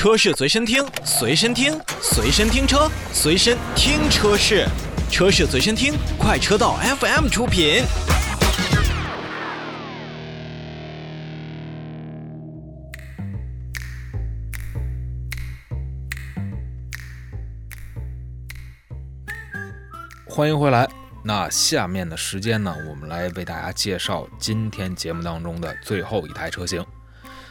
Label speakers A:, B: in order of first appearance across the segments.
A: 车市随身听，随身听，随身听车，随身听车市，车市随身听，快车道 FM 出品。
B: 欢迎回来。那下面的时间呢，我们来为大家介绍今天节目当中的最后一台车型。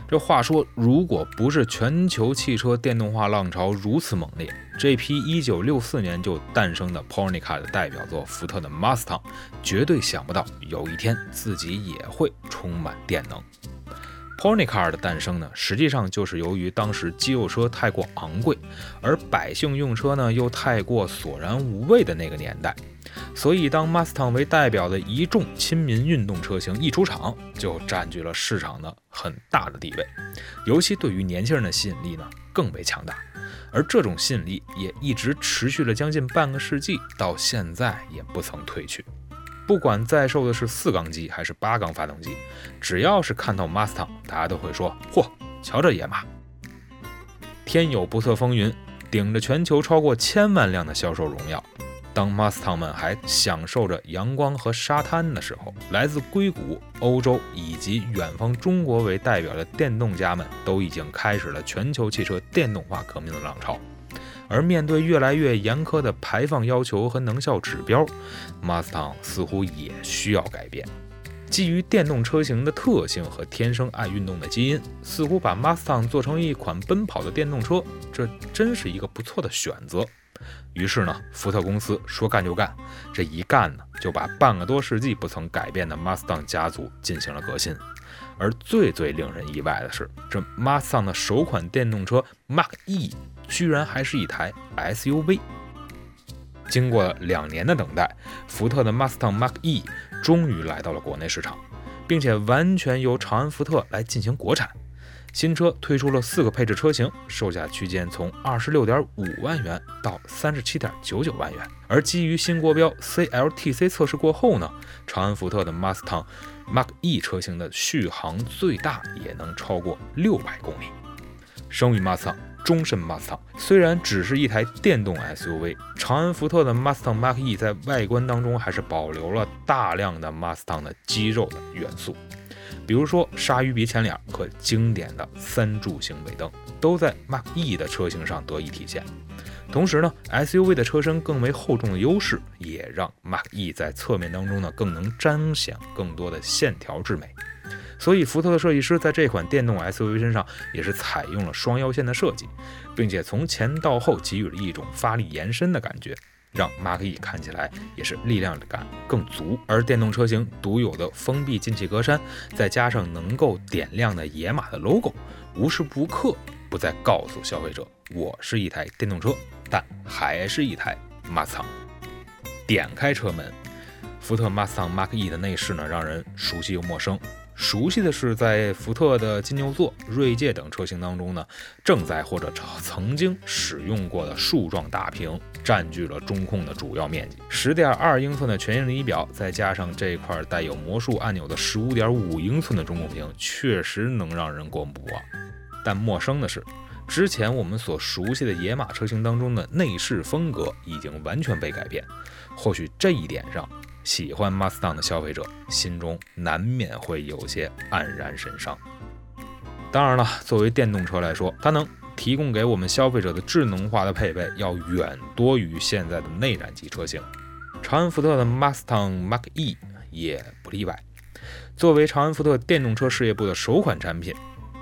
B: 这话说，如果不是全球汽车电动化浪潮如此猛烈，这批1964年就诞生的 p o r n i c a 的代表作福特的 Mustang，绝对想不到有一天自己也会充满电能。Pony Car 的诞生呢，实际上就是由于当时肌肉车太过昂贵，而百姓用车呢又太过索然无味的那个年代。所以，当 Mustang 为代表的一众亲民运动车型一出场，就占据了市场的很大的地位，尤其对于年轻人的吸引力呢更为强大。而这种吸引力也一直持续了将近半个世纪，到现在也不曾褪去。不管在售的是四缸机还是八缸发动机，只要是看到 Mustang，大家都会说：“嚯，瞧这野马！”天有不测风云，顶着全球超过千万辆的销售荣耀。当 Mustang 们还享受着阳光和沙滩的时候，来自硅谷、欧洲以及远方中国为代表的电动家们都已经开始了全球汽车电动化革命的浪潮。而面对越来越严苛的排放要求和能效指标，Mustang 似乎也需要改变。基于电动车型的特性和天生爱运动的基因，似乎把 Mustang 做成一款奔跑的电动车，这真是一个不错的选择。于是呢，福特公司说干就干，这一干呢，就把半个多世纪不曾改变的 Mustang 家族进行了革新。而最最令人意外的是，这 Mustang 的首款电动车 Mark E 居然还是一台 SUV。经过两年的等待，福特的 Mustang Mark E 终于来到了国内市场，并且完全由长安福特来进行国产。新车推出了四个配置车型，售价区间从二十六点五万元到三十七点九九万元。而基于新国标 CLTC 测试过后呢，长安福特的 Mustang Mark E 车型的续航最大也能超过六百公里。生于 Mustang，终身 Mustang。虽然只是一台电动 SUV，长安福特的 Mustang Mark E 在外观当中还是保留了大量的 Mustang 的肌肉的元素。比如说，鲨鱼鼻前脸和经典的三柱形尾灯都在 Mark E 的车型上得以体现。同时呢，SUV 的车身更为厚重的优势，也让 Mark E 在侧面当中呢更能彰显更多的线条之美。所以，福特的设计师在这款电动 SUV 身上也是采用了双腰线的设计，并且从前到后给予了一种发力延伸的感觉。让 Mark E 看起来也是力量感更足，而电动车型独有的封闭进气格栅，再加上能够点亮的野马的 logo，无时不刻不再告诉消费者，我是一台电动车，但还是一台 Mustang。点开车门，福特 Mustang Mark E 的内饰呢，让人熟悉又陌生。熟悉的是，在福特的金牛座、锐界等车型当中呢，正在或者曾经使用过的竖状大屏占据了中控的主要面积。十点二英寸的全液晶仪表，再加上这块带有魔术按钮的十五点五英寸的中控屏，确实能让人过目不忘。但陌生的是，之前我们所熟悉的野马车型当中的内饰风格已经完全被改变。或许这一点上。喜欢 Mustang 的消费者心中难免会有些黯然神伤。当然了，作为电动车来说，它能提供给我们消费者的智能化的配备要远多于现在的内燃机车型。长安福特的 Mustang Mark E 也不例外。作为长安福特电动车事业部的首款产品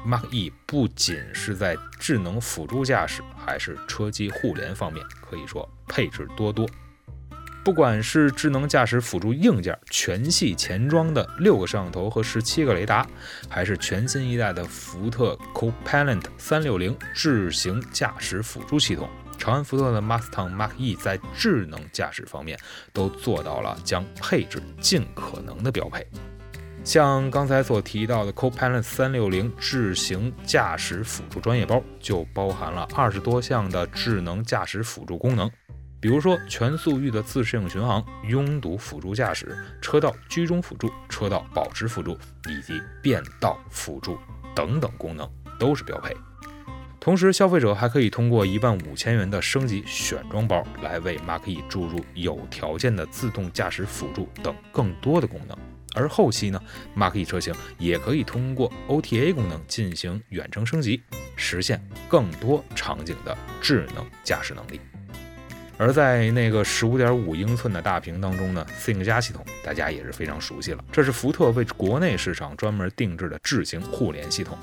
B: ，Mark E 不仅是在智能辅助驾驶，还是车机互联方面，可以说配置多多。不管是智能驾驶辅助硬件全系前装的六个摄像头和十七个雷达，还是全新一代的福特 Copilot 三六零智行驾驶辅助系统，长安福特的 Mustang Mark E 在智能驾驶方面都做到了将配置尽可能的标配。像刚才所提到的 Copilot 三六零智行驾驶辅助专业包，就包含了二十多项的智能驾驶辅助功能。比如说，全速域的自适应巡航、拥堵辅助驾驶、车道居中辅助、车道保持辅助以及变道辅助等等功能都是标配。同时，消费者还可以通过一万五千元的升级选装包来为 Mark E 注入有条件的自动驾驶辅助等更多的功能。而后期呢，Mark E 车型也可以通过 OTA 功能进行远程升级，实现更多场景的智能驾驶能力。而在那个十五点五英寸的大屏当中呢，Think 加系统大家也是非常熟悉了，这是福特为国内市场专门定制的智行互联系统。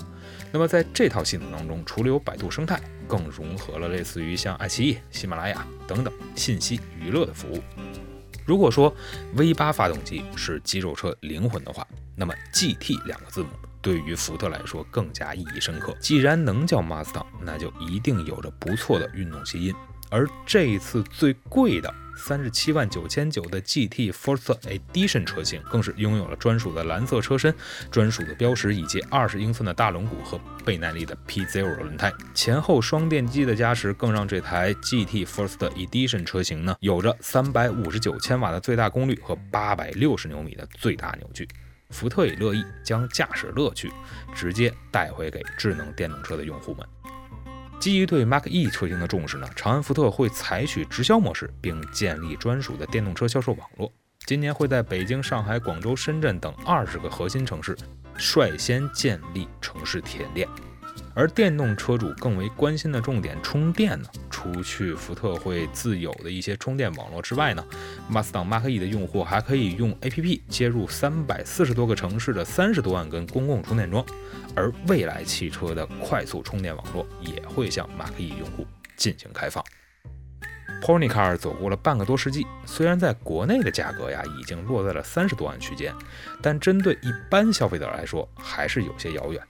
B: 那么在这套系统当中，除了有百度生态，更融合了类似于像爱奇艺、喜马拉雅等等信息娱乐的服务。如果说 V 八发动机是肌肉车灵魂的话，那么 GT 两个字母对于福特来说更加意义深刻。既然能叫 Mustang，那就一定有着不错的运动基因。而这一次最贵的三十七万九千九的 GT Force Edition 车型，更是拥有了专属的蓝色车身、专属的标识以及二十英寸的大轮毂和倍耐力的 P Zero 轮胎。前后双电机的加持，更让这台 GT Force Edition 车型呢，有着三百五十九千瓦的最大功率和八百六十牛米的最大扭矩。福特也乐意将驾驶乐趣直接带回给智能电动车的用户们。基于对 Mark E 车型的重视呢，长安福特会采取直销模式，并建立专属的电动车销售网络。今年会在北京、上海、广州、深圳等二十个核心城市率先建立城市体验店。而电动车主更为关心的重点充电呢？除去福特会自有的一些充电网络之外呢，Mustang Mach-E 的用户还可以用 APP 接入三百四十多个城市的三十多万根公共充电桩。而未来汽车的快速充电网络也会向 Mach-E 用户进行开放。Pony Car 走过了半个多世纪，虽然在国内的价格呀已经落在了三十多万区间，但针对一般消费者来说还是有些遥远。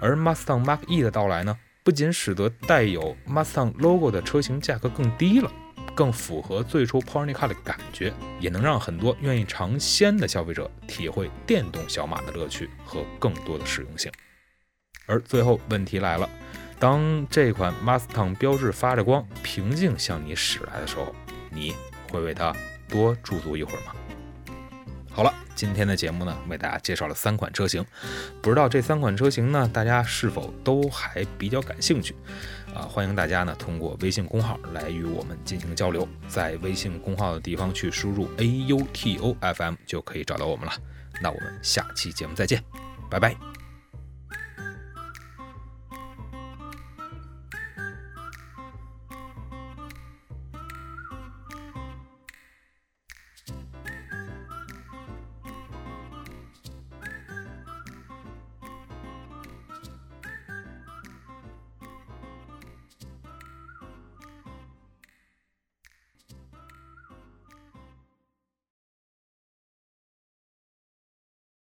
B: 而 Mustang Mach-E 的到来呢，不仅使得带有 Mustang logo 的车型价格更低了，更符合最初 Pony Car 的感觉，也能让很多愿意尝鲜的消费者体会电动小马的乐趣和更多的实用性。而最后问题来了，当这款 Mustang 标志发着光，平静向你驶来的时候，你会为它多驻足一会儿吗？好了，今天的节目呢，为大家介绍了三款车型，不知道这三款车型呢，大家是否都还比较感兴趣？啊，欢迎大家呢通过微信公号来与我们进行交流，在微信公号的地方去输入 A U T O F M 就可以找到我们了。那我们下期节目再见，拜拜。